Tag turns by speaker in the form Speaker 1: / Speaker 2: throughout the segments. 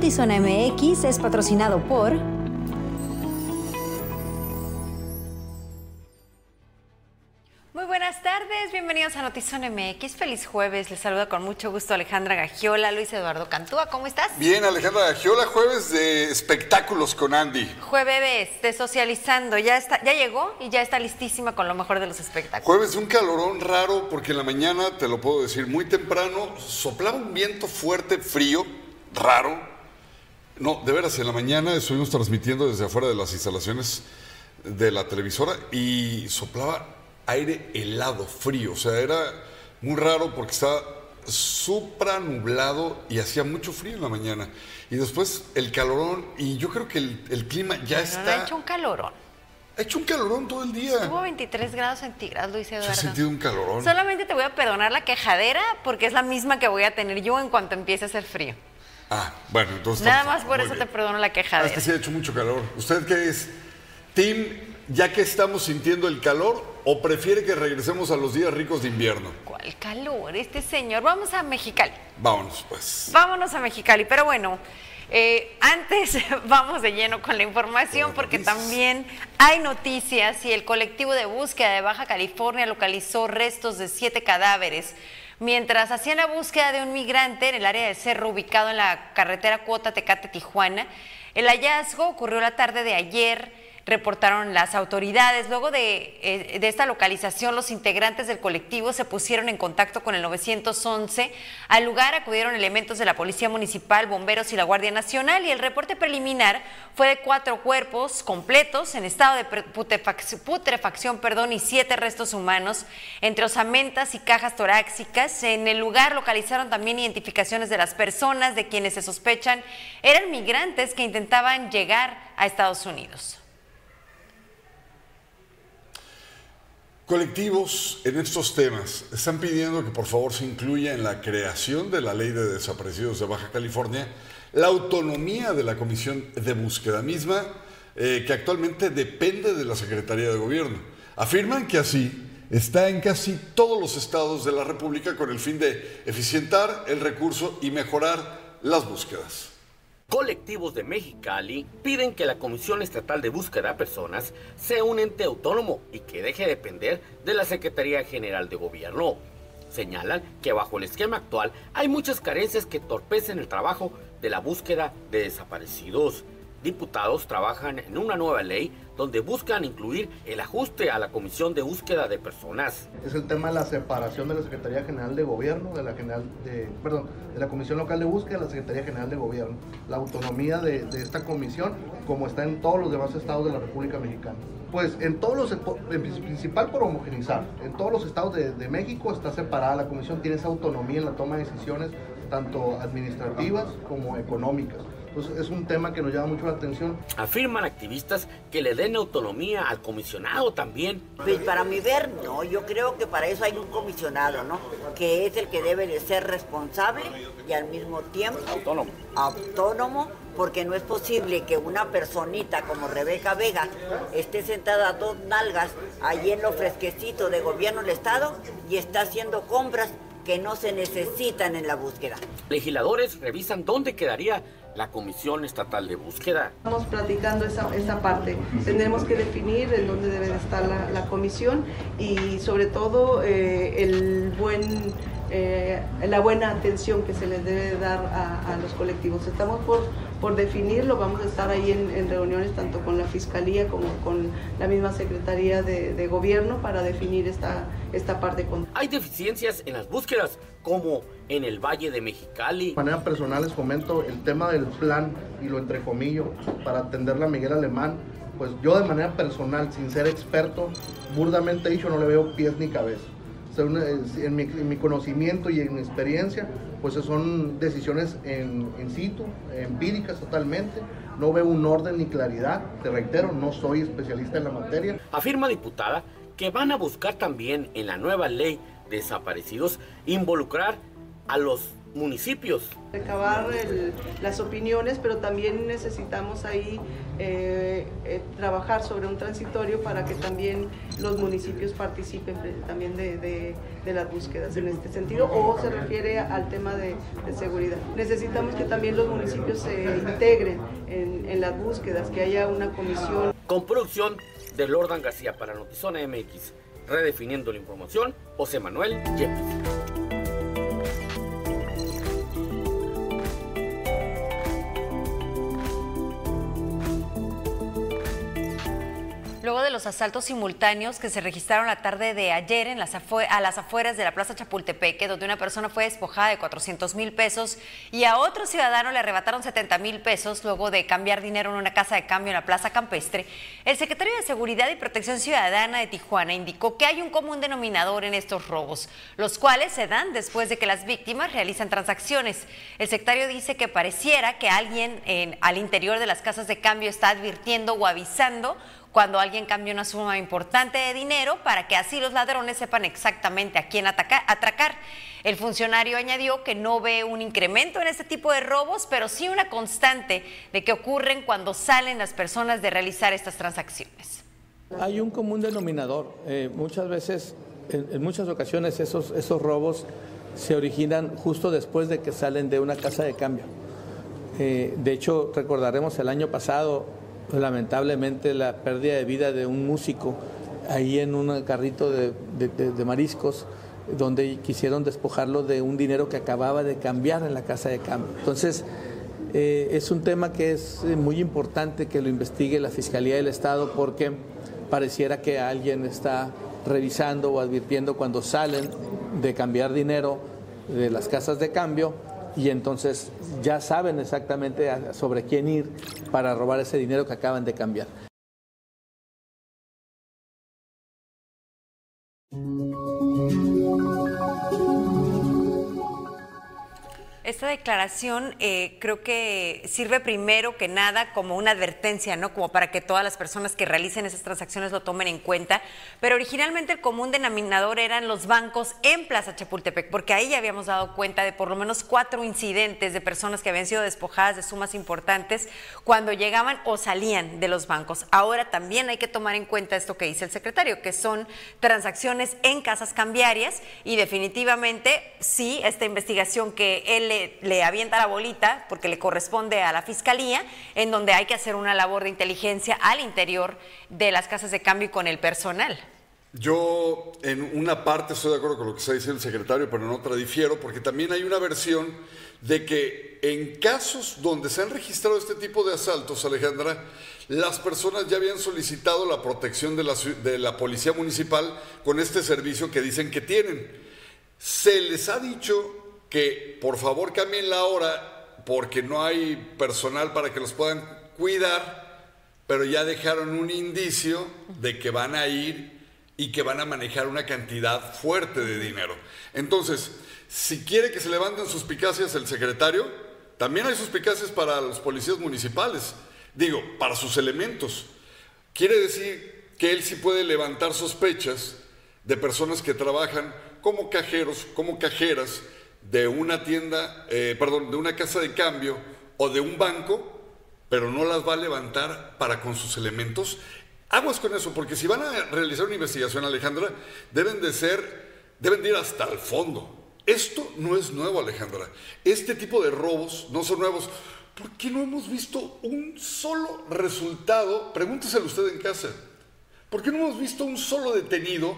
Speaker 1: Notizona MX es patrocinado por...
Speaker 2: Muy buenas tardes, bienvenidos a Notizón MX. Feliz jueves, les saluda con mucho gusto Alejandra Gagiola, Luis Eduardo Cantúa, ¿cómo estás?
Speaker 3: Bien, Alejandra Gagiola, jueves de espectáculos con Andy.
Speaker 2: Jueves de socializando, ya está, ya llegó y ya está listísima con lo mejor de los espectáculos.
Speaker 3: Jueves de un calorón raro porque en la mañana, te lo puedo decir, muy temprano soplaba un viento fuerte, frío, raro. No, de veras, en la mañana estuvimos transmitiendo desde afuera de las instalaciones de la televisora y soplaba aire helado, frío. O sea, era muy raro porque estaba supra nublado y hacía mucho frío en la mañana. Y después el calorón, y yo creo que el, el clima ya
Speaker 2: No,
Speaker 3: está.
Speaker 2: no, ha hecho un calorón.
Speaker 3: ha hecho un calorón todo el día.
Speaker 2: Tuvo 23 grados centígrados, Luis
Speaker 3: Yo he
Speaker 2: Eduardo.
Speaker 3: sentido un calorón.
Speaker 2: Solamente te voy a perdonar la quejadera porque es la misma que voy a tener yo en cuanto empiece a hacer frío.
Speaker 3: Ah, bueno, entonces.
Speaker 2: Nada más por eso
Speaker 3: bien.
Speaker 2: te perdono la
Speaker 3: Ah, es que sí ha hecho mucho calor. ¿Usted qué es? ¿Team, ya que estamos sintiendo el calor, o prefiere que regresemos a los días ricos de invierno?
Speaker 2: ¿Cuál calor este señor? Vamos a Mexicali.
Speaker 3: Vámonos, pues.
Speaker 2: Vámonos a Mexicali, pero bueno, eh, antes vamos de lleno con la información porque también hay noticias y el colectivo de búsqueda de Baja California localizó restos de siete cadáveres. Mientras hacían la búsqueda de un migrante en el área de Cerro ubicado en la carretera Cuota Tecate-Tijuana, el hallazgo ocurrió la tarde de ayer reportaron las autoridades. Luego de, eh, de esta localización, los integrantes del colectivo se pusieron en contacto con el 911. Al lugar acudieron elementos de la Policía Municipal, bomberos y la Guardia Nacional y el reporte preliminar fue de cuatro cuerpos completos en estado de putrefacción perdón, y siete restos humanos entre osamentas y cajas torácicas. En el lugar localizaron también identificaciones de las personas de quienes se sospechan eran migrantes que intentaban llegar a Estados Unidos.
Speaker 3: Colectivos en estos temas están pidiendo que por favor se incluya en la creación de la ley de desaparecidos de Baja California la autonomía de la Comisión de Búsqueda misma, eh, que actualmente depende de la Secretaría de Gobierno. Afirman que así está en casi todos los estados de la República con el fin de eficientar el recurso y mejorar las búsquedas.
Speaker 4: Colectivos de Mexicali piden que la Comisión Estatal de Búsqueda de Personas sea un ente autónomo y que deje de depender de la Secretaría General de Gobierno. Señalan que bajo el esquema actual hay muchas carencias que torpecen el trabajo de la búsqueda de desaparecidos. Diputados trabajan en una nueva ley donde buscan incluir el ajuste a la Comisión de Búsqueda de Personas.
Speaker 5: es el tema de la separación de la Secretaría General de Gobierno, de la General perdón, de la Comisión Local de Búsqueda de la Secretaría General de Gobierno. La autonomía de, esta comisión, como está en todos los demás estados de la República Mexicana. Pues en todos los, principal por homogenizar, en todos los estados de, de México está separada la comisión, tiene esa autonomía en la toma de decisiones, tanto administrativas como económicas. Entonces es un tema que nos llama mucho la atención.
Speaker 4: Afirman activistas que le den autonomía al comisionado también
Speaker 6: Pues para mi ver, no, yo creo que para eso hay un comisionado, ¿no? Que es el que debe de ser responsable y al mismo tiempo
Speaker 4: autónomo.
Speaker 6: autónomo, porque no es posible que una personita como Rebeca Vega esté sentada a dos nalgas allí en lo fresquecito de gobierno del Estado y está haciendo compras que no se necesitan en la búsqueda.
Speaker 4: Legisladores revisan dónde quedaría la Comisión Estatal de Búsqueda.
Speaker 7: Estamos platicando esa, esa parte. Tendremos que definir en dónde debe de estar la, la comisión y sobre todo eh, el buen, eh, la buena atención que se les debe dar a, a los colectivos. Estamos por, por definirlo, vamos a estar ahí en, en reuniones tanto con la Fiscalía como con la misma Secretaría de, de Gobierno para definir esta, esta parte. Con...
Speaker 4: Hay deficiencias en las búsquedas, como en el Valle de Mexicali.
Speaker 5: De manera personal les comento el tema del plan, y lo entrecomillo, para atenderla a Miguel Alemán, pues yo de manera personal, sin ser experto, burdamente dicho, no le veo pies ni cabeza. En, mi, en mi conocimiento y en mi experiencia, pues son decisiones en, in situ, empíricas totalmente. No veo un orden ni claridad. Te reitero, no soy especialista en la materia.
Speaker 4: Afirma diputada que van a buscar también en la nueva ley de desaparecidos involucrar a los municipios.
Speaker 7: Recabar las opiniones, pero también necesitamos ahí eh, eh, trabajar sobre un transitorio para que también los municipios participen también de, las búsquedas en este sentido, o se refiere al tema de, seguridad. Necesitamos que también los municipios se integren en, en las búsquedas, que haya una comisión.
Speaker 4: Con producción de Lordan García para Notizona MX, redefiniendo la información, José Manuel Yepes.
Speaker 2: Luego de los asaltos simultáneos que se registraron la tarde de ayer en las a las afueras de la Plaza Chapultepec, donde una persona fue despojada de 400 mil pesos y a otro ciudadano le arrebataron 70 mil pesos luego de cambiar dinero en una casa de cambio en la Plaza Campestre, el secretario de Seguridad y Protección Ciudadana de Tijuana indicó que hay un común denominador en estos robos, los cuales se dan después de que las víctimas realizan transacciones. El secretario dice que pareciera que alguien en, al interior de las casas de cambio está advirtiendo o avisando cuando alguien cambia una suma importante de dinero para que así los ladrones sepan exactamente a quién atracar. El funcionario añadió que no ve un incremento en este tipo de robos, pero sí una constante de que ocurren cuando salen las personas de realizar estas transacciones.
Speaker 8: Hay un común denominador. Eh, muchas veces, en, muchas ocasiones, esos, esos robos se originan justo después de que salen de una casa de cambio. Eh, de hecho, recordaremos el año pasado lamentablemente la pérdida de vida de un músico ahí en un carrito de, mariscos donde quisieron despojarlo de un dinero que acababa de cambiar en la casa de cambio. Entonces, eh, es un tema que es eh, muy importante que lo investigue la Fiscalía del Estado porque pareciera que alguien está revisando o advirtiendo cuando salen de cambiar dinero de las casas de cambio y entonces ya saben exactamente sobre quién ir para robar ese dinero que acaban de cambiar.
Speaker 2: Esta declaración eh, creo que sirve primero que nada como una advertencia, ¿no? Como para que todas las personas que realicen esas transacciones lo tomen en cuenta. Pero originalmente el común denominador eran los bancos en Plaza Chapultepec, porque ahí ya habíamos dado cuenta de por lo menos cuatro incidentes de personas que habían sido despojadas de sumas importantes cuando llegaban o salían de los bancos. Ahora también hay que tomar en cuenta esto que dice el secretario, que son transacciones en casas cambiarias y definitivamente sí, esta investigación que él le avienta la bolita, porque le corresponde a la fiscalía, en donde hay que hacer una labor de inteligencia al interior de las casas de cambio y con el personal.
Speaker 3: Yo en una parte estoy de acuerdo con lo que está diciendo el secretario, pero en otra difiero, porque también hay una versión de que en casos donde se han registrado este tipo de asaltos, Alejandra, las personas ya habían solicitado la protección de la, de la policía municipal con este servicio que dicen que tienen. Se les ha dicho que por favor cambien la hora porque no hay personal para que los puedan cuidar, pero ya dejaron un indicio de que van a ir y que van a manejar una cantidad fuerte de dinero. Entonces, si quiere que se levanten suspicacias el secretario, también hay suspicacias para los policías municipales, digo, para sus elementos. Quiere decir que él sí puede levantar sospechas de personas que trabajan como cajeros, como cajeras, de una tienda, eh, perdón, de una casa de cambio o de un banco, pero no las va a levantar para con sus elementos. Aguas con eso, porque si van a realizar una investigación, Alejandra, deben de ser, deben de ir hasta el fondo. Esto no es nuevo, Alejandra. Este tipo de robos no son nuevos. ¿Por qué no hemos visto un solo resultado? Pregúnteselo usted en casa. ¿Por qué no hemos visto un solo detenido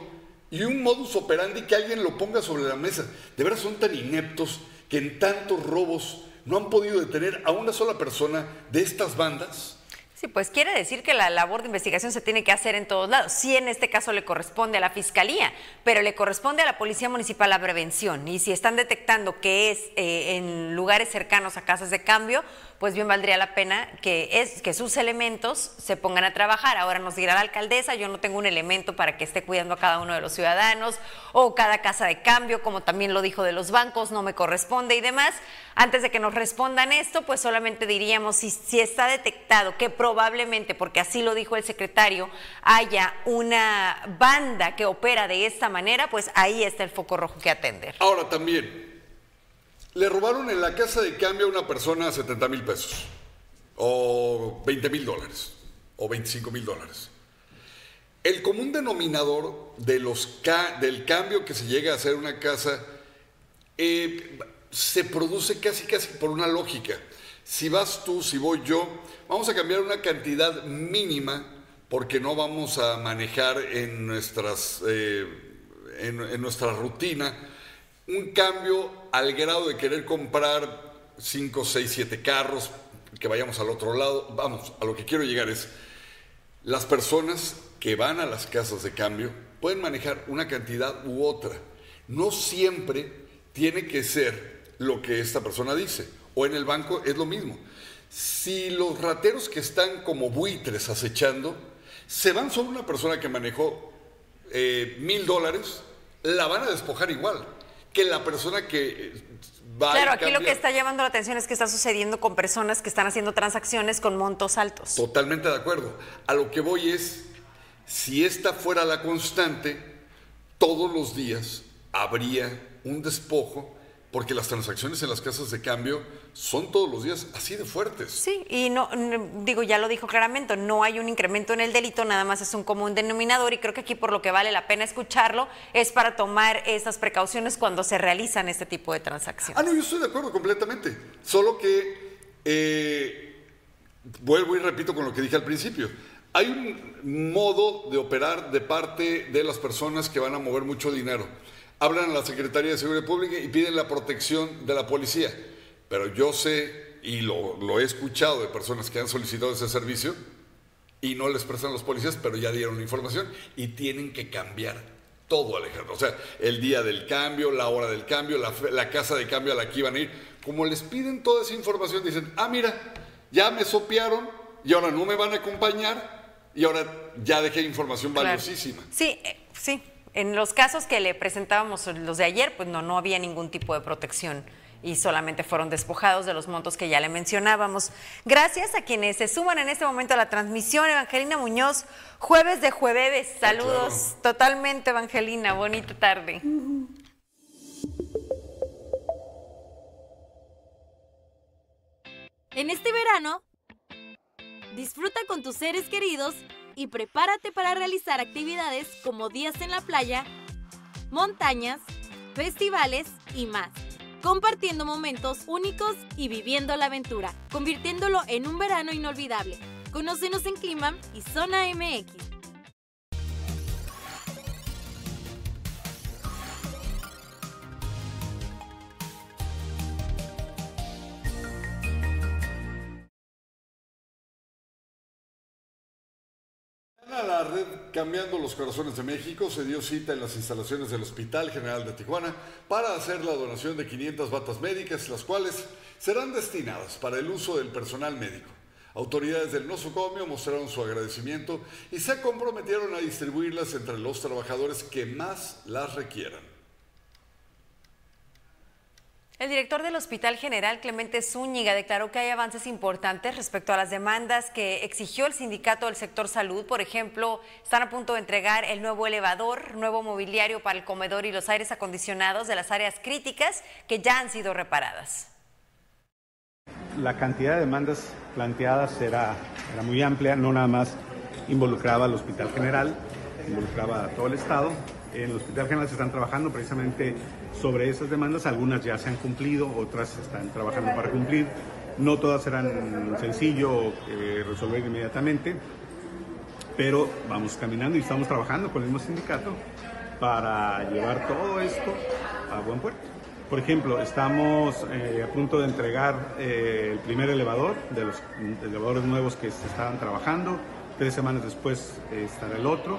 Speaker 3: y un modus operandi que alguien lo ponga sobre la mesa. De verdad son tan ineptos que en tantos robos no han podido detener a una sola persona de estas bandas.
Speaker 2: Sí, pues quiere decir que la labor de investigación se tiene que hacer en todos lados. Sí, en este caso le corresponde a la Fiscalía, pero le corresponde a la Policía Municipal la prevención. Y si están detectando que es eh, en lugares cercanos a casas de cambio, pues bien valdría la pena que, es, que sus elementos se pongan a trabajar. Ahora nos dirá la alcaldesa, yo no tengo un elemento para que esté cuidando a cada uno de los ciudadanos o cada casa de cambio, como también lo dijo de los bancos, no me corresponde y demás. Antes de que nos respondan esto, pues solamente diríamos si, si está detectado que probablemente, porque así lo dijo el secretario, haya una banda que opera de esta manera, pues ahí está el foco rojo que atender.
Speaker 3: Ahora también, Le robaron en la casa de cambio a una persona 70 mil pesos, o 20 mil dólares, o 25 mil dólares. El común denominador de los del cambio que se llega a hacer una casa eh, se produce casi casi por una lógica. Si vas tú, si voy yo, vamos a cambiar una cantidad mínima porque no vamos a manejar en, nuestras, eh, en, nuestra rutina un cambio al grado de querer comprar 5, 6, 7 carros, que vayamos al otro lado. Vamos, a lo que quiero llegar es, las personas que van a las casas de cambio pueden manejar una cantidad u otra. No siempre tiene que ser lo que esta persona dice. O en el banco es lo mismo. Si los rateros que están como buitres acechando, se van sobre una persona que manejó eh, mil dólares, la van a despojar igual que la persona que eh, va
Speaker 2: Claro, aquí lo que está llamando la atención es que está sucediendo con personas que están haciendo transacciones con montos altos.
Speaker 3: Totalmente de acuerdo. A lo que voy es, si esta fuera la constante, todos los días habría un despojo porque las transacciones en las casas de cambio son todos los días así de fuertes.
Speaker 2: Sí, y no, digo, ya lo dijo claramente, no hay un incremento en el delito, nada más es un común denominador y creo que aquí por lo que vale la pena escucharlo es para tomar esas precauciones cuando se realizan este tipo de transacciones.
Speaker 3: Ah, no, yo estoy de acuerdo completamente, solo que eh, vuelvo y repito con lo que dije al principio. Hay un modo de operar de parte de las personas que van a mover mucho dinero hablan a la Secretaría de Seguridad Pública y piden la protección de la policía. Pero yo sé, y lo, he escuchado de personas que han solicitado ese servicio, y no les prestan los policías, pero ya dieron la información, y tienen que cambiar todo, Alejandro. O sea, el día del cambio, la hora del cambio, la, la casa de cambio a la que iban a ir. Como les piden toda esa información, dicen, ah, mira, ya me sopearon y ahora no me van a acompañar y ahora ya dejé información valiosísima.
Speaker 2: Sí, eh, sí, en los casos que le presentábamos los de ayer, pues no, no había ningún tipo de protección y solamente fueron despojados de los montos que ya le mencionábamos. Gracias a quienes se suman en este momento a la transmisión. Evangelina Muñoz, jueves de jueves. Saludos totalmente, Evangelina. Bonita tarde.
Speaker 9: En este verano, disfruta con tus seres queridos y prepárate para realizar actividades como días en la playa, montañas, festivales y más, compartiendo momentos únicos y viviendo la aventura, convirtiéndolo en un verano inolvidable. Conócenos en Clima y Zona MX.
Speaker 3: La red Cambiando los Corazones de México se dio cita en las instalaciones del Hospital General de Tijuana para hacer la donación de 500 batas médicas, las cuales serán destinadas para el uso del personal médico. Autoridades del nosocomio mostraron su agradecimiento y se comprometieron a distribuirlas entre los trabajadores que más las requieran.
Speaker 2: El director del Hospital General, Clemente Zúñiga, declaró que hay avances importantes respecto a las demandas que exigió el sindicato del sector salud. Por ejemplo, están a punto de entregar el nuevo elevador, nuevo mobiliario para el comedor y los aires acondicionados de las áreas críticas que ya han sido reparadas.
Speaker 10: La cantidad de demandas planteadas era, muy amplia, no nada más involucraba al Hospital General, involucraba a todo el Estado. En el Hospital General se están trabajando precisamente sobre esas demandas. Algunas ya se han cumplido, otras están trabajando para cumplir. No todas serán sencillo eh, resolver inmediatamente, pero vamos caminando y estamos trabajando con el mismo sindicato para llevar todo esto a buen puerto. Por ejemplo, estamos eh, a punto de entregar eh, el primer elevador de los elevadores nuevos que se estaban trabajando. Tres semanas después estará el otro.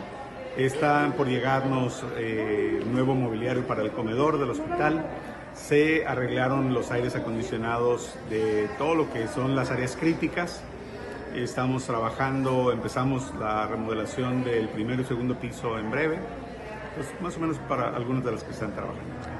Speaker 10: Están por llegarnos eh, nuevo mobiliario para el comedor del hospital. Se arreglaron los aires acondicionados de todo lo que son las áreas críticas. Estamos trabajando, empezamos la remodelación del primero y segundo piso en breve. Pues más o menos para algunos de los que están trabajando.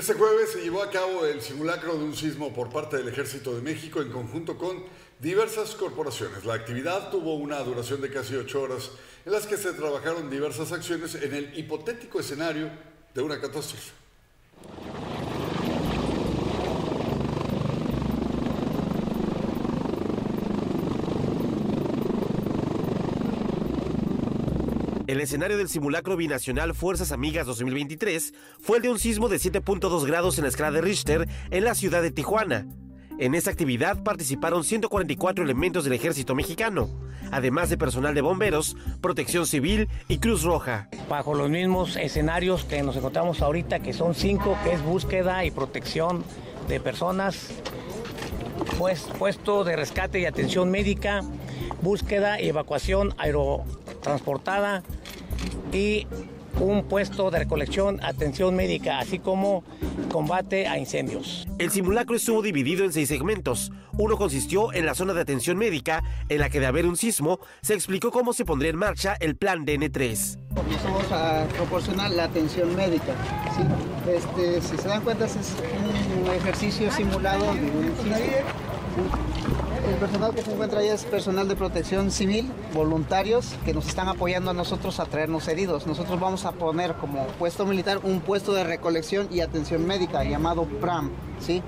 Speaker 3: Este jueves se llevó a cabo el simulacro de un sismo por parte del Ejército de México en conjunto con diversas corporaciones. La actividad tuvo una duración de casi ocho horas en las que se trabajaron diversas acciones en el hipotético escenario de una catástrofe.
Speaker 11: El escenario del simulacro binacional Fuerzas Amigas 2023 fue el de un sismo de 7.2 grados en la escala de Richter en la ciudad de Tijuana. En esta actividad participaron 144 elementos del ejército mexicano, además de personal de bomberos, protección civil y Cruz Roja.
Speaker 12: Bajo los mismos escenarios que nos encontramos ahorita, que son cinco, que es búsqueda y protección de personas, pues, puesto de rescate y atención médica, búsqueda y evacuación aerotransportada y un puesto de recolección, atención médica, así como combate a incendios.
Speaker 11: El simulacro estuvo dividido en seis segmentos. Uno consistió en la zona de atención médica, en la que de haber un sismo, se explicó cómo se pondría en marcha el plan DN3.
Speaker 13: Comenzamos a proporcionar la atención médica. ¿sí? Este, si se dan cuenta, es un ejercicio simulado de un el personal que se encuentra ahí es personal de protección civil, voluntarios que nos están apoyando a nosotros a traernos heridos. Nosotros vamos a poner como puesto militar un puesto de recolección y atención médica llamado PRAM, ¿sí?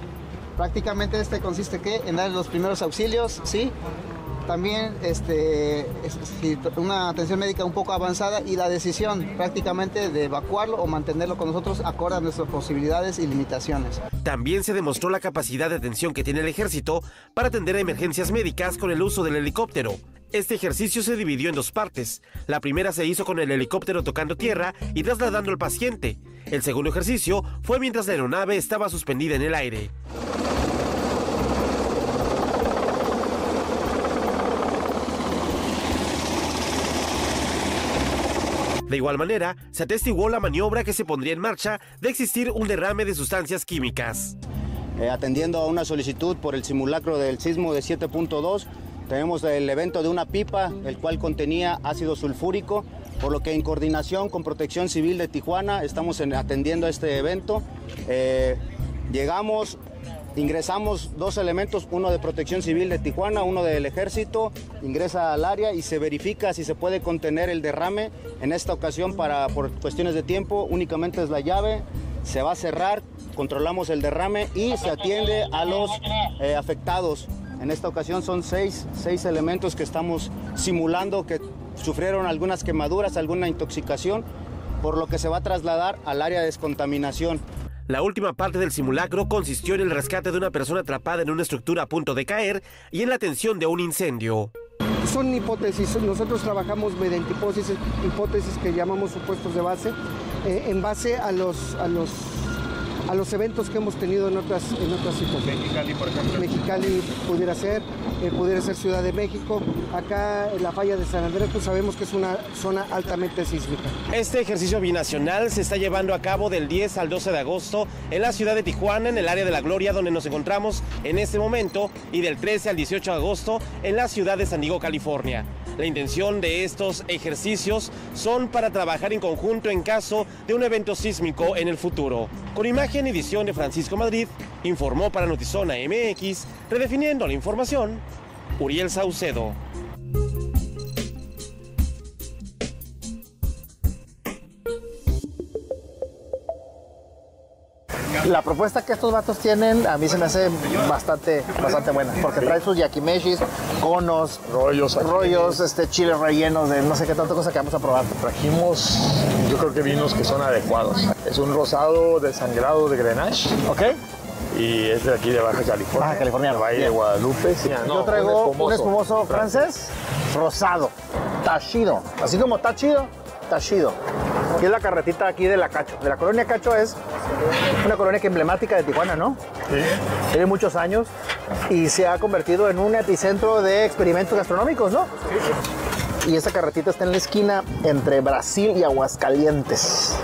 Speaker 13: Prácticamente este consiste ¿qué? en dar los primeros auxilios, ¿sí? También este, una atención médica un poco avanzada y la decisión prácticamente de evacuarlo o mantenerlo con nosotros acorde a nuestras posibilidades y limitaciones.
Speaker 11: También se demostró la capacidad de atención que tiene el ejército para atender a emergencias médicas con el uso del helicóptero. Este ejercicio se dividió en dos partes. La primera se hizo con el helicóptero tocando tierra y trasladando al paciente. El segundo ejercicio fue mientras la aeronave estaba suspendida en el aire. De igual manera, se atestiguó la maniobra que se pondría en marcha de existir un derrame de sustancias químicas.
Speaker 14: Eh, atendiendo a una solicitud por el simulacro del sismo de 7.2, tenemos el evento de una pipa, el cual contenía ácido sulfúrico, por lo que en coordinación con Protección Civil de Tijuana estamos atendiendo a este evento. Eh, llegamos, Ingresamos dos elementos, uno de protección civil de Tijuana, uno del ejército, ingresa al área y se verifica si se puede contener el derrame. En esta ocasión, para, por cuestiones de tiempo, únicamente es la llave, se va a cerrar, controlamos el derrame y se atiende a los eh, afectados. En esta ocasión son seis, seis elementos que estamos simulando que sufrieron algunas quemaduras, alguna intoxicación, por lo que se va a trasladar al área de descontaminación.
Speaker 11: La última parte del simulacro consistió en el rescate de una persona atrapada en una estructura a punto de caer y en la atención de un incendio.
Speaker 15: Son hipótesis, nosotros trabajamos mediante hipótesis, hipótesis que llamamos supuestos de base, eh, en base a los, a los a los eventos que hemos tenido en otras, en otras situaciones.
Speaker 10: Mexicali, por ejemplo.
Speaker 15: Mexicali pudiera ser, eh, pudiera ser Ciudad de México. Acá en la falla de San Andrés, pues sabemos que es una zona altamente sísmica.
Speaker 11: Este ejercicio binacional se está llevando a cabo del 10 al 12 de agosto en la ciudad de Tijuana, en el área de la Gloria, donde nos encontramos en este momento, y del 13 al 18 de agosto en la ciudad de San Diego, California. La intención de estos ejercicios son para trabajar en conjunto en caso de un evento sísmico en el futuro. Con imagen y edición de Francisco Madrid, informó para Notizona MX, redefiniendo la información, Uriel Saucedo.
Speaker 16: La propuesta que estos vatos tienen a mí se me hace bastante, bastante buena, porque trae sus yakimeshis, conos,
Speaker 17: rollos,
Speaker 16: rollos, este chiles rellenos de no sé qué tanta cosa que vamos a probar.
Speaker 17: Trajimos, yo creo que vinos que son adecuados. Es un rosado desangrado de Grenache.
Speaker 16: Ok.
Speaker 17: Y es de aquí de Baja California.
Speaker 16: Baja California.
Speaker 17: Valle de Guadalupe.
Speaker 16: yo traigo un espumoso, francés, rosado, tachido. Así como tachido, tachido. Aquí es la carretita aquí de la Cacho. De la colonia Cacho es una colonia que emblemática de Tijuana, ¿no?
Speaker 17: Sí.
Speaker 16: Tiene muchos años y se ha convertido en un epicentro de experimentos gastronómicos, ¿no? Sí. Y esta carretita está en la esquina entre Brasil y Aguascalientes.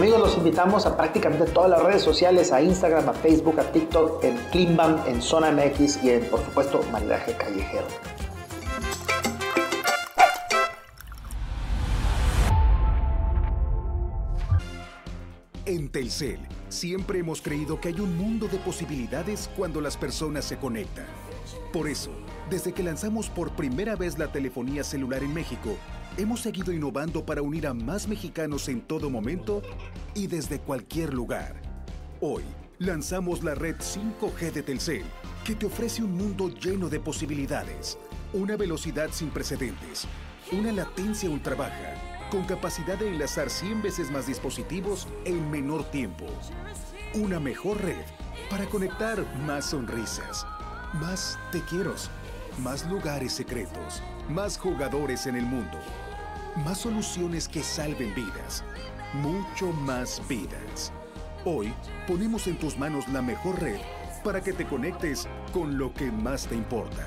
Speaker 16: Amigos, los invitamos a prácticamente todas las redes sociales, a Instagram, a Facebook, a TikTok, en Klimbam, en Zona MX y en, por supuesto, Maridaje Callejero.
Speaker 18: En Telcel Siempre hemos creído que hay un mundo de posibilidades cuando las personas se conectan. Por eso, desde que lanzamos por primera vez la telefonía celular en México, hemos seguido innovando para unir a más mexicanos en todo momento y desde cualquier lugar. Hoy, lanzamos la red 5G de Telcel, que te ofrece un mundo lleno de posibilidades, una velocidad sin precedentes, una latencia ultra baja, con capacidad de enlazar 100 veces más dispositivos en menor tiempo. Una mejor red para conectar más sonrisas, más te quiero, más lugares secretos, más jugadores en el mundo, más soluciones que salven vidas, mucho más vidas. Hoy ponemos en tus manos la mejor red para que te conectes con lo que más te importa.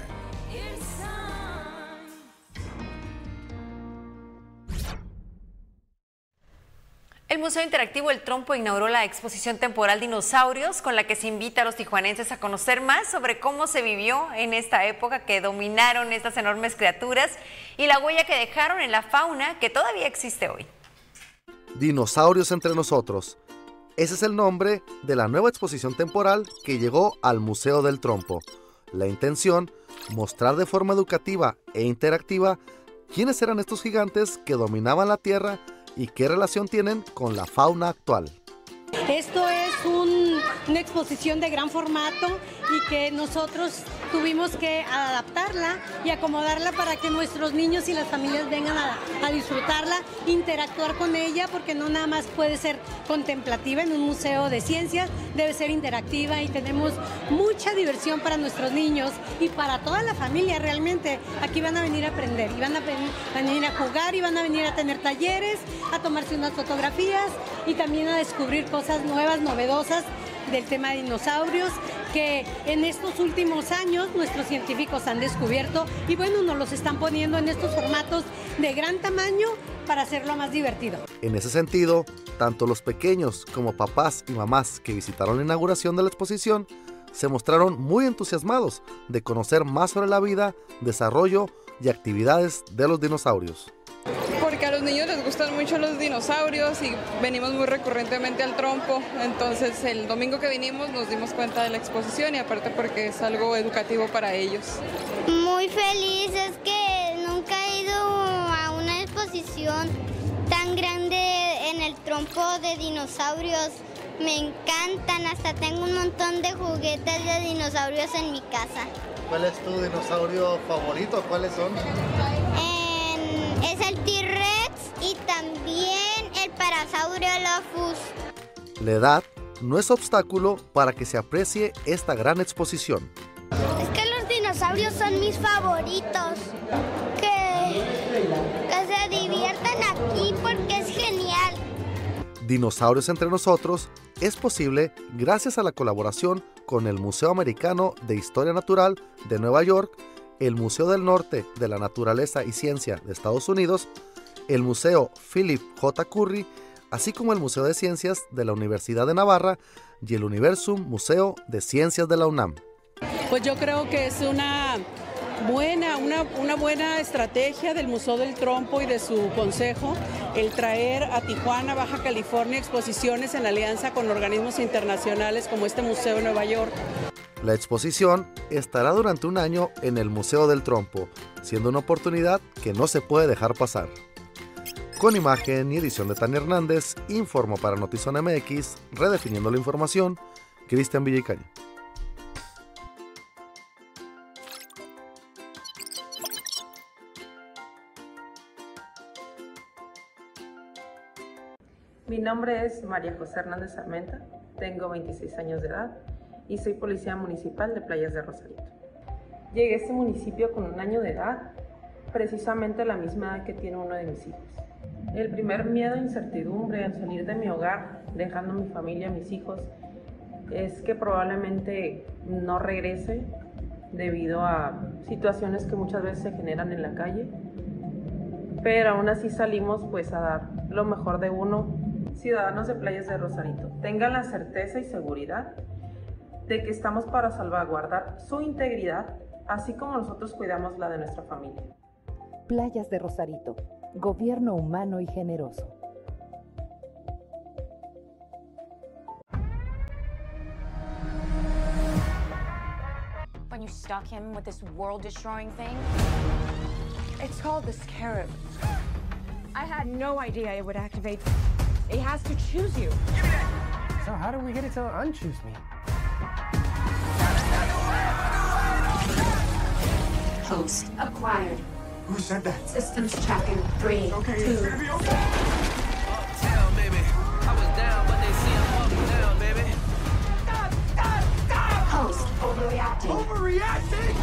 Speaker 2: El Museo Interactivo El Trompo inauguró la exposición temporal Dinosaurios, con la que se invita a los tijuanenses a conocer más sobre cómo se vivió en esta época que dominaron estas enormes criaturas y la huella que dejaron en la fauna que todavía existe hoy.
Speaker 19: Dinosaurios entre nosotros. Ese es el nombre de la nueva exposición temporal que llegó al Museo del Trompo. La intención, mostrar de forma educativa e interactiva quiénes eran estos gigantes que dominaban la Tierra y qué relación tienen con la fauna actual.
Speaker 20: Esto es una exposición de gran formato y que nosotros tuvimos que adaptarla y acomodarla para que nuestros niños y las familias vengan a, disfrutarla, interactuar con ella, porque no nada más puede ser contemplativa en un museo de ciencias, debe ser interactiva y tenemos mucha diversión para nuestros niños y para toda la familia realmente. Aquí van a venir a aprender y van a venir a jugar y van a venir a tener talleres, a tomarse unas fotografías y también a descubrir cosas nuevas, novedosas del tema de dinosaurios que en estos últimos años nuestros científicos han descubierto y bueno, nos los están poniendo en estos formatos de gran tamaño para hacerlo más divertido.
Speaker 19: En ese sentido, tanto los pequeños como papás y mamás que visitaron la inauguración de la exposición se mostraron muy entusiasmados de conocer más sobre la vida, desarrollo y actividades de los dinosaurios
Speaker 21: niños les gustan mucho los dinosaurios y venimos muy recurrentemente al trompo. Entonces el domingo que vinimos nos dimos cuenta de la exposición y aparte porque es algo educativo para ellos.
Speaker 22: Muy feliz, es que nunca he ido a una exposición tan grande en el trompo de dinosaurios. Me encantan, hasta tengo un montón de juguetes de dinosaurios en mi casa.
Speaker 16: ¿Cuál es tu dinosaurio favorito? ¿Cuáles son?
Speaker 22: es el también el Parasaurolophus.
Speaker 19: La edad no es obstáculo para que se aprecie esta gran exposición.
Speaker 22: Es que los dinosaurios son mis favoritos. Que, que se diviertan aquí porque es genial.
Speaker 19: Dinosaurios entre nosotros es posible gracias a la colaboración con el Museo Americano de Historia Natural de Nueva York el Museo del Norte de la Naturaleza y Ciencia de Estados Unidos, el Museo Philip J. Curry, así como el Museo de Ciencias de la Universidad de Navarra y el Universum Museo de Ciencias de la UNAM.
Speaker 23: Pues yo creo que es una buena, una, una, buena estrategia del Museo del Trompo y de su consejo el traer a Tijuana, Baja California, exposiciones en alianza con organismos internacionales como este Museo de Nueva York.
Speaker 19: La exposición estará durante un año en el Museo del Trompo, siendo una oportunidad que no se puede dejar pasar. Con imagen y edición de Tania Hernández, informo para Notizón MX, redefiniendo la información, Cristian Villicaña.
Speaker 24: Mi nombre es María José Hernández Armenta, tengo 26 años de edad y soy policía municipal de Playas de Rosarito. Llegué a este municipio con un año de edad, precisamente la misma edad que tiene uno de mis hijos. El primer miedo e incertidumbre al salir de mi hogar, dejando mi familia, mis hijos, es que probablemente no regrese debido a situaciones que muchas veces se generan en la calle. Pero aún así salimos pues a dar lo mejor de uno. Ciudadanos de Playas de Rosarito, tengan la certeza y seguridad de que estamos para salvaguardar su integridad, así como nosotros cuidamos la de nuestra familia.
Speaker 25: Playas de Rosarito, Gobierno humano y generoso.
Speaker 26: When you stuck him with this world destroying thing? It's called the scarab. I had no idea it would activate. It has to choose you.
Speaker 27: So, how do we get it to unchoose me?
Speaker 28: Host acquired.
Speaker 27: Who said that?
Speaker 28: Systems checking. Three,
Speaker 27: Okay,
Speaker 28: two,
Speaker 27: it's gonna be okay.
Speaker 29: Uptown, baby. I was down, but they see I'm up now, baby.
Speaker 28: Host overreacting.
Speaker 27: Overreacting?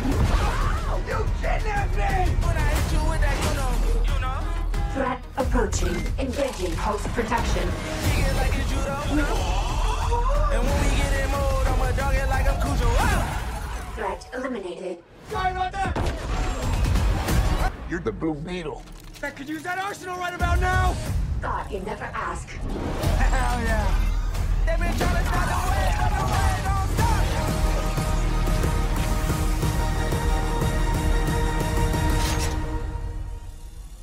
Speaker 27: You kidnapped me!
Speaker 29: When I hit you with that, you know, you know.
Speaker 28: Threat approaching. Engaging host protection.
Speaker 29: Kick it like it's judo. And when we get in mode, I'ma dog it like I'm Cujo.
Speaker 28: Threat eliminated.
Speaker 27: Sorry about that! You're the Blue Beetle. I could use that arsenal right about now!
Speaker 28: God, you never ask.
Speaker 27: Hell yeah!
Speaker 29: They been trying to stop the way, but the way don't stop.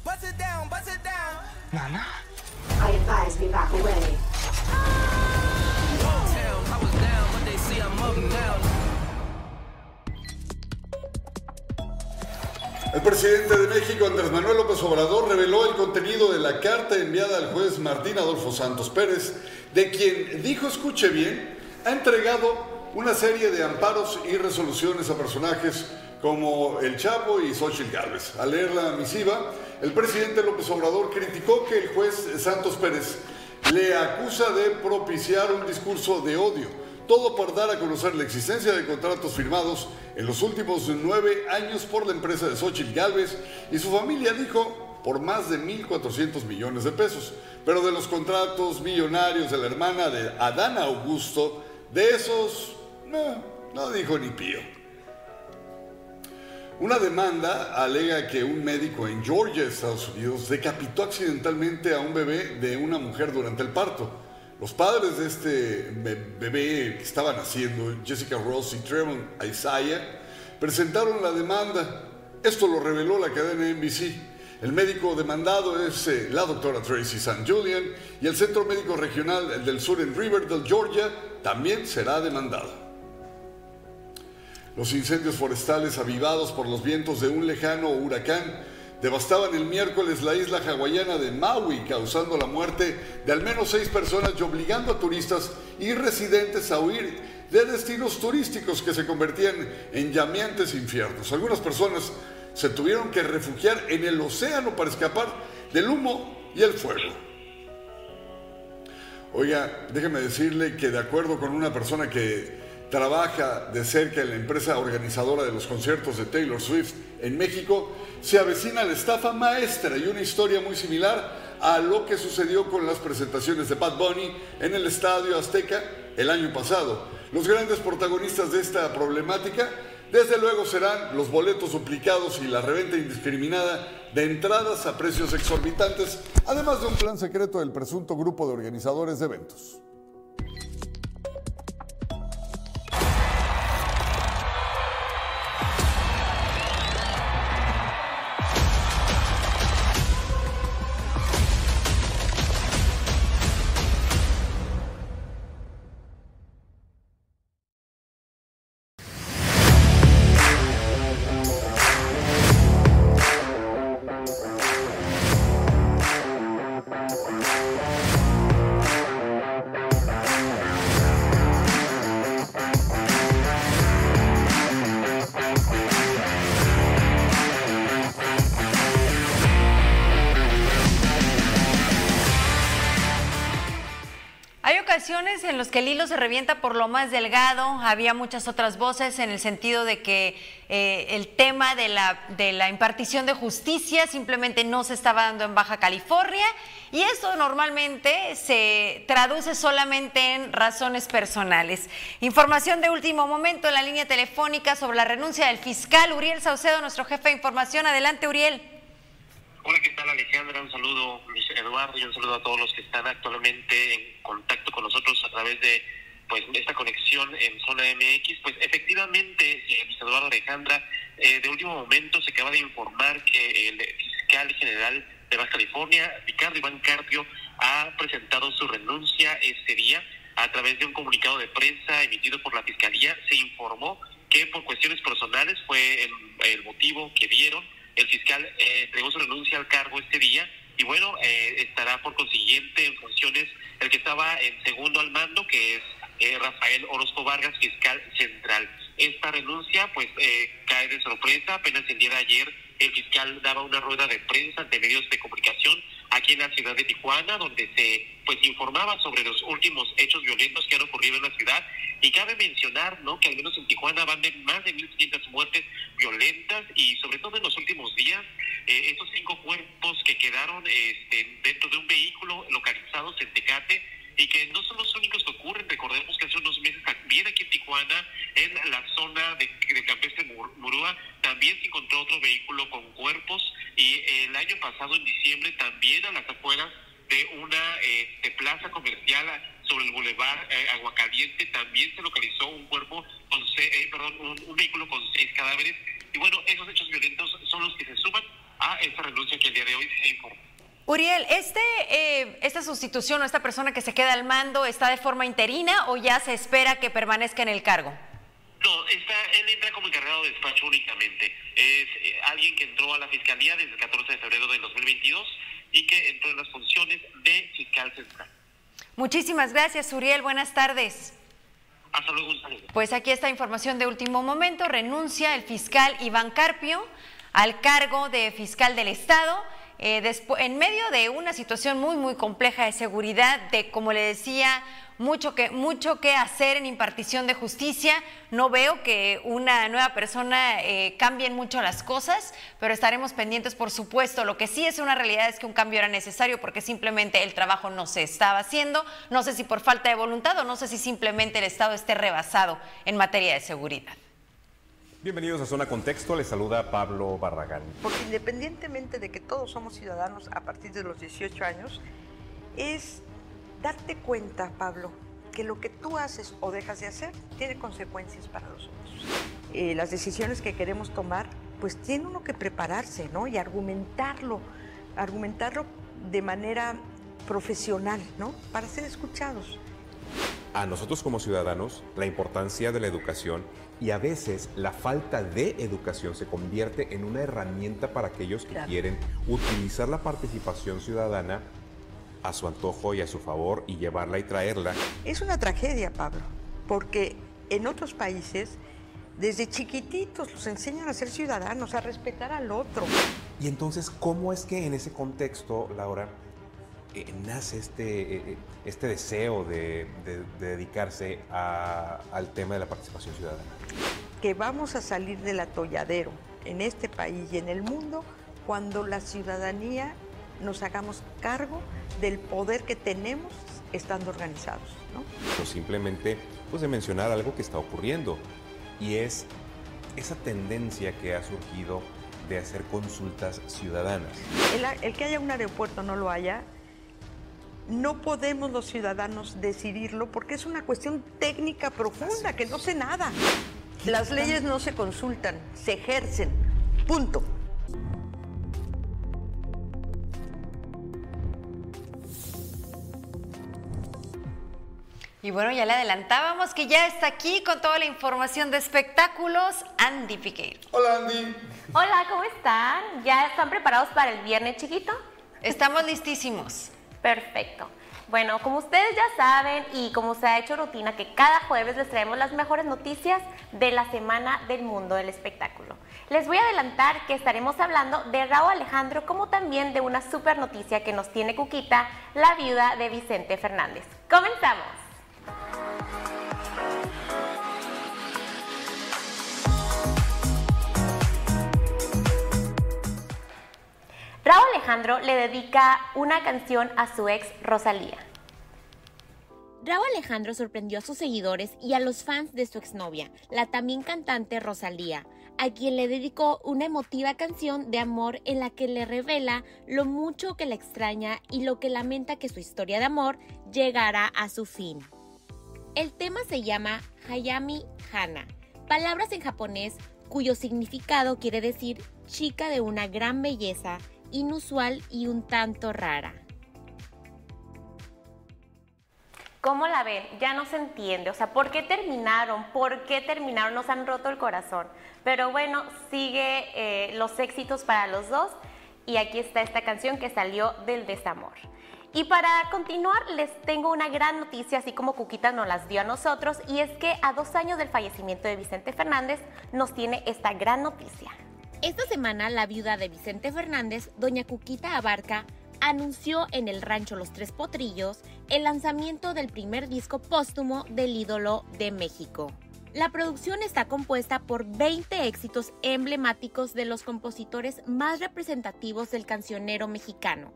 Speaker 29: Bust it down, bust it down.
Speaker 27: Nana?
Speaker 28: I advise we back away. Ah.
Speaker 29: Uptown, I was down, but they see I'm up now.
Speaker 3: El presidente de México, Andrés Manuel López Obrador, reveló el contenido de la carta enviada al juez Martín Adolfo Santos Pérez, de quien dijo, escuche bien, ha entregado una serie de amparos y resoluciones a personajes como El Chapo y Xochitl Gálvez. Al leer la misiva, el presidente López Obrador criticó que el juez Santos Pérez le acusa de propiciar un discurso de odio todo por dar a conocer la existencia de contratos firmados en los últimos nueve años por la empresa de Xochitl Galvez y su familia dijo por más de 1.400 millones de pesos. Pero de los contratos millonarios de la hermana de Adán Augusto, de esos, no, no dijo ni pío. Una demanda alega que un médico en Georgia, Estados Unidos, decapitó accidentalmente a un bebé de una mujer durante el parto. Los padres de este be- bebé que estaba naciendo, Jessica Ross y Trevon Isaiah, presentaron la demanda. Esto lo reveló la cadena NBC. El médico demandado es eh, la doctora Tracy St. Julian y el Centro Médico Regional del Sur en Riverdale, Georgia, también será demandado. Los incendios forestales avivados por los vientos de un lejano huracán devastaban el miércoles la isla hawaiana de Maui, causando la muerte de al menos seis personas y obligando a turistas y residentes a huir de destinos turísticos que se convertían en llameantes infiernos. Algunas personas se tuvieron que refugiar en el océano para escapar del humo y el fuego. Oiga, déjeme decirle que de acuerdo con una persona que trabaja de cerca en la empresa organizadora de los conciertos de Taylor Swift en México, se avecina la estafa maestra y una historia muy similar a lo que sucedió con las presentaciones de Bad Bunny en el Estadio Azteca el año pasado. Los grandes protagonistas de esta problemática, desde luego, serán los boletos duplicados y la reventa indiscriminada de entradas a precios exorbitantes, además de un plan secreto del presunto grupo de organizadores de eventos.
Speaker 2: En las que el hilo se revienta por lo más delgado, había muchas otras voces en el sentido de que eh, el tema de la, de la impartición de justicia simplemente no se estaba dando en Baja California y eso normalmente se traduce solamente en razones personales. Información de último momento en la línea telefónica sobre la renuncia del fiscal Uriel Saucedo, nuestro jefe de información. Adelante, Uriel.
Speaker 30: Hola, ¿qué tal Alejandra? Un saludo, Luis Eduardo, y un saludo a todos los que están actualmente en contacto con nosotros a través de pues esta conexión en Zona MX. Pues efectivamente, eh, Eduardo Alejandra, eh, de último momento se acaba de informar que el fiscal general de Baja California, Ricardo Iván Carpio, ha presentado su renuncia este día. A través de un comunicado de prensa emitido por la Fiscalía, se informó que por cuestiones personales fue el, el motivo que dieron. El fiscal eh, entregó su renuncia al cargo este día y bueno, eh, estará por consiguiente en funciones el que estaba en segundo al mando, que es eh, Rafael Orozco Vargas, fiscal central. Esta renuncia pues eh, cae de sorpresa, apenas el día de ayer el fiscal daba una rueda de prensa ante medios de comunicación aquí en la ciudad de Tijuana, donde se pues informaba sobre los últimos hechos violentos que han ocurrido en la ciudad y cabe mencionar, ¿no? Que al menos en Tijuana van de más de 1.500 muertes violentas y sobre todo en los últimos días, eh, estos cinco cuerpos que quedaron este, dentro de un vehículo localizados en Tecate y que no son los únicos que ocurren. Recordemos que hace unos meses también aquí en Tijuana, en la zona de, de Campestre Mur- Murúa, también se encontró otro vehículo con cuerpos y el año pasado, en diciembre, también a las afueras de una este, plaza comercial sobre el bulevar eh, Aguacaliente también se localizó un cuerpo con eh, perdón, un, un vehículo con seis cadáveres y bueno esos hechos violentos son los que se suman a esta renuncia que el día de hoy se informó.
Speaker 2: Uriel, este, eh, ¿esta sustitución o esta persona que se queda al mando está de forma interina o ya se espera que permanezca en el cargo?
Speaker 30: No, está, él entra como encargado de despacho únicamente. Es eh, alguien que entró a la fiscalía desde el 14 de febrero del 2022 y que entró en las funciones de fiscal central.
Speaker 2: Muchísimas gracias, Uriel. Buenas tardes.
Speaker 30: Hasta luego, un saludo.
Speaker 2: Pues aquí está información de último momento. Renuncia el fiscal Iván Carpio al cargo de fiscal del Estado. Eh, en medio de una situación muy, muy compleja de seguridad, de, como le decía, mucho que, mucho que hacer en impartición de justicia. No veo que una nueva persona eh, cambien mucho las cosas, pero estaremos pendientes, por supuesto. Lo que sí es una realidad es que un cambio era necesario porque simplemente el trabajo no se estaba haciendo. No sé si por falta de voluntad o no sé si simplemente el Estado esté rebasado en materia de seguridad.
Speaker 31: Bienvenidos a Zona Contexto, les saluda Pablo Barragán.
Speaker 32: Porque independientemente de que todos somos ciudadanos a partir de los 18 años, es darte cuenta, Pablo, que lo que tú haces o dejas de hacer tiene consecuencias para los otros. Eh, las decisiones que queremos tomar, pues tiene uno que prepararse, ¿no? Y argumentarlo, argumentarlo de manera profesional, ¿no? Para ser escuchados.
Speaker 31: A nosotros como ciudadanos, la importancia de la educación y a veces la falta de educación se convierte en una herramienta para aquellos que
Speaker 32: Claro.
Speaker 31: quieren utilizar la participación ciudadana a su antojo y a su favor y llevarla y traerla.
Speaker 32: Es una tragedia, Pablo, porque en otros países, desde chiquititos los enseñan a ser ciudadanos, a respetar al otro.
Speaker 31: Y entonces, ¿cómo es que en ese contexto, Laura, eh, nace este, eh, eh, este deseo de, de- de dedicarse a- al tema de la participación ciudadana?
Speaker 32: que vamos a salir del atolladero en este país y en el mundo cuando la ciudadanía nos hagamos cargo del poder que tenemos estando organizados. ¿no?
Speaker 31: simplemente pues de mencionar algo que está ocurriendo y es esa tendencia que ha surgido de hacer consultas ciudadanas.
Speaker 32: El, el que haya un aeropuerto no lo haya, no podemos los ciudadanos decidirlo porque es una cuestión técnica profunda, que no sé nada. Las leyes no se consultan, se ejercen. Punto.
Speaker 2: Y bueno, ya le adelantábamos que ya está aquí con toda la información de espectáculos, Andy Piqueiro.
Speaker 3: Hola, Andy.
Speaker 33: Hola, ¿cómo están? ¿Ya están preparados para el viernes chiquito?
Speaker 2: Estamos listísimos.
Speaker 33: Perfecto. Bueno, como ustedes ya saben y como se ha hecho rutina que cada jueves les traemos las mejores noticias de la semana del mundo del espectáculo. Les voy a adelantar que estaremos hablando de Raúl Alejandro como también de una super noticia que nos tiene Cuquita, la viuda de Vicente Fernández. Comenzamos. Raúl Alejandro le dedica una canción a su ex Rosalía. Raúl Alejandro sorprendió a sus seguidores y a los fans de su exnovia, la también cantante Rosalía, a quien le dedicó una emotiva canción de amor en la que le revela lo mucho que la extraña y lo que lamenta que su historia de amor llegará a su fin. El tema se llama Hayami Hana, palabras en japonés cuyo significado quiere decir chica de una gran belleza, inusual y un tanto rara. ¿Cómo la ven? Ya no se entiende. O sea, ¿por qué terminaron? ¿Por qué terminaron? Nos han roto el corazón. Pero bueno, sigue eh, los éxitos para los dos. Y aquí está esta canción que salió del desamor. Y para continuar, les tengo una gran noticia, así como Cuquita nos las dio a nosotros, y es que a dos años del fallecimiento de Vicente Fernández nos tiene esta gran noticia. Esta semana, la viuda de Vicente Fernández, doña Cuquita Abarca, anunció en el rancho Los Tres Potrillos el lanzamiento del primer disco póstumo del ídolo de México. La producción está compuesta por 20 éxitos emblemáticos de los compositores más representativos del cancionero mexicano,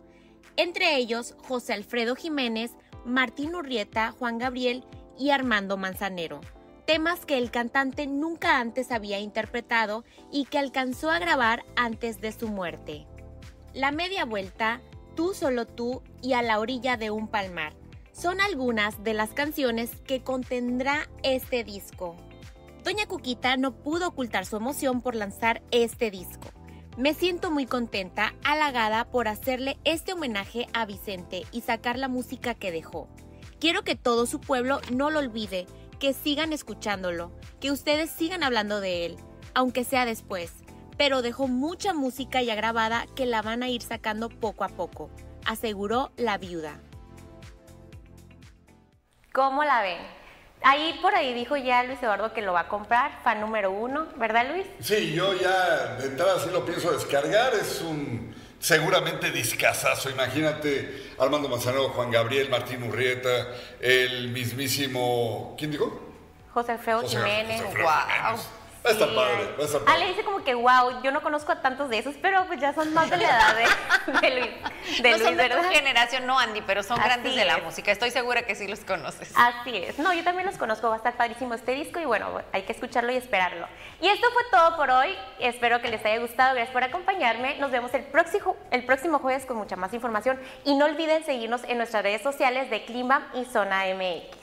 Speaker 33: entre ellos José Alfredo Jiménez, Martín Urrieta, Juan Gabriel y Armando Manzanero, temas que el cantante nunca antes había interpretado y que alcanzó a grabar antes de su muerte. La media vuelta, Tú solo tú y A la orilla de un palmar son algunas de las canciones que contendrá este disco. Doña Cuquita no pudo ocultar su emoción por lanzar este disco. Me siento muy contenta, halagada por hacerle este homenaje a Vicente y sacar la música que dejó. Quiero que todo su pueblo no lo olvide, que sigan escuchándolo, que ustedes sigan hablando de él, aunque sea después. Pero dejó mucha música ya grabada que la van a ir sacando poco a poco, aseguró la viuda. ¿Cómo la ven? Ahí por ahí dijo ya Luis Eduardo que lo va a comprar, fan número uno, ¿verdad Luis?
Speaker 3: Sí, yo ya de entrada sí lo pienso descargar, es un seguramente discazazo, imagínate Armando Manzanero, Juan Gabriel, Martín Urrieta, el mismísimo, ¿quién dijo?
Speaker 33: José Alfredo
Speaker 3: José-
Speaker 33: Jiménez.
Speaker 3: José Alfredo
Speaker 33: wow.
Speaker 3: Va a estar padre, va a estar padre.
Speaker 33: le dice como que wow, yo no conozco a tantos de esos, pero pues ya son más de la edad de, de Luis. De
Speaker 2: no
Speaker 33: Luis,
Speaker 2: son de tu
Speaker 33: ¿verdad?
Speaker 2: generación, no, Andy, pero son
Speaker 33: Así
Speaker 2: grandes de la
Speaker 33: es.
Speaker 2: música. Estoy segura que sí los conoces.
Speaker 33: Así es. No, yo también los conozco, va a estar padrísimo este disco y bueno, hay que escucharlo y esperarlo. Y esto fue todo por hoy. Espero que les haya gustado. Gracias por acompañarme. Nos vemos el próximo, el próximo jueves con mucha más información. Y no olviden seguirnos en nuestras redes sociales de Clima y Zona MX.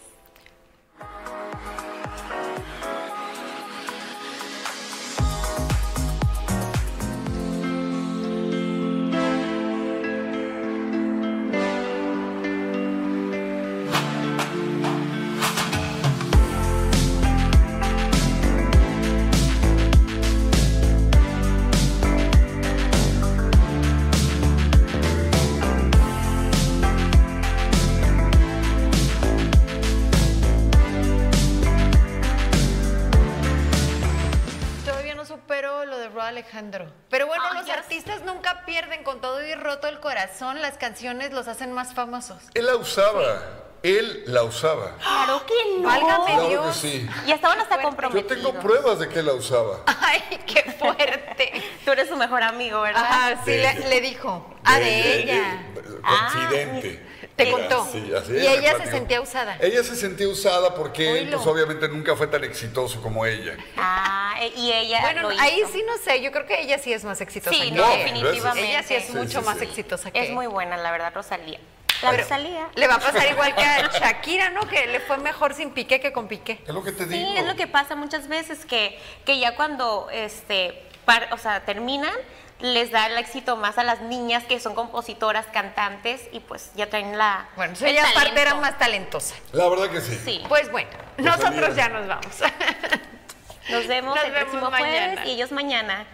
Speaker 2: Alejandro. Pero bueno,
Speaker 33: Ay,
Speaker 2: los artistas nunca pierden con todo y roto el corazón. Las canciones los hacen más famosos.
Speaker 3: Él la usaba, él la usaba.
Speaker 33: Claro que no.
Speaker 2: Válgame
Speaker 3: Claro
Speaker 2: Dios.
Speaker 3: que sí.
Speaker 33: Y estaban hasta
Speaker 3: Yo
Speaker 33: comprometidos.
Speaker 3: tengo pruebas de que él la usaba.
Speaker 2: Ay, qué fuerte.
Speaker 33: Tú eres su mejor amigo, ¿verdad?
Speaker 2: Ajá, sí,
Speaker 3: De-
Speaker 2: le, le dijo. Ah, de ella.
Speaker 3: Confidente.
Speaker 2: Te
Speaker 3: Era,
Speaker 2: contó.
Speaker 3: sí, así
Speaker 2: y ella se sentía usada.
Speaker 3: Ella se sentía usada porque él,
Speaker 2: Oílo.
Speaker 3: pues obviamente nunca fue tan exitoso como ella.
Speaker 33: Ah, e- y ella
Speaker 2: Bueno,
Speaker 33: lo
Speaker 2: ahí
Speaker 33: hizo.
Speaker 2: sí no sé, yo creo que ella sí es más exitosa
Speaker 33: Sí,
Speaker 2: que
Speaker 33: no, definitivamente.
Speaker 2: Ella sí es
Speaker 33: Sí,
Speaker 2: mucho
Speaker 3: sí,
Speaker 2: más
Speaker 3: sí.
Speaker 2: exitosa que
Speaker 33: Es muy buena, la verdad, Rosalía. La
Speaker 2: Pero
Speaker 33: Rosalía.
Speaker 2: Le va a pasar igual que a Shakira, ¿no? Que le fue mejor sin Piqué que con Piqué.
Speaker 3: Es lo que te
Speaker 33: Sí,
Speaker 3: digo.
Speaker 33: es lo que pasa muchas veces, que, que ya cuando este, par- o sea, terminan, les da el éxito más a las niñas que son compositoras, cantantes, y pues ya traen la.
Speaker 2: Bueno,
Speaker 33: el
Speaker 2: ella aparte era más talentosa.
Speaker 3: La verdad que sí.
Speaker 33: Sí.
Speaker 2: Pues bueno, nosotros ya nos vamos.
Speaker 33: Nos vemos
Speaker 2: Nos
Speaker 33: el
Speaker 2: vemos
Speaker 33: próximo
Speaker 2: mañana.
Speaker 33: jueves y ellos mañana.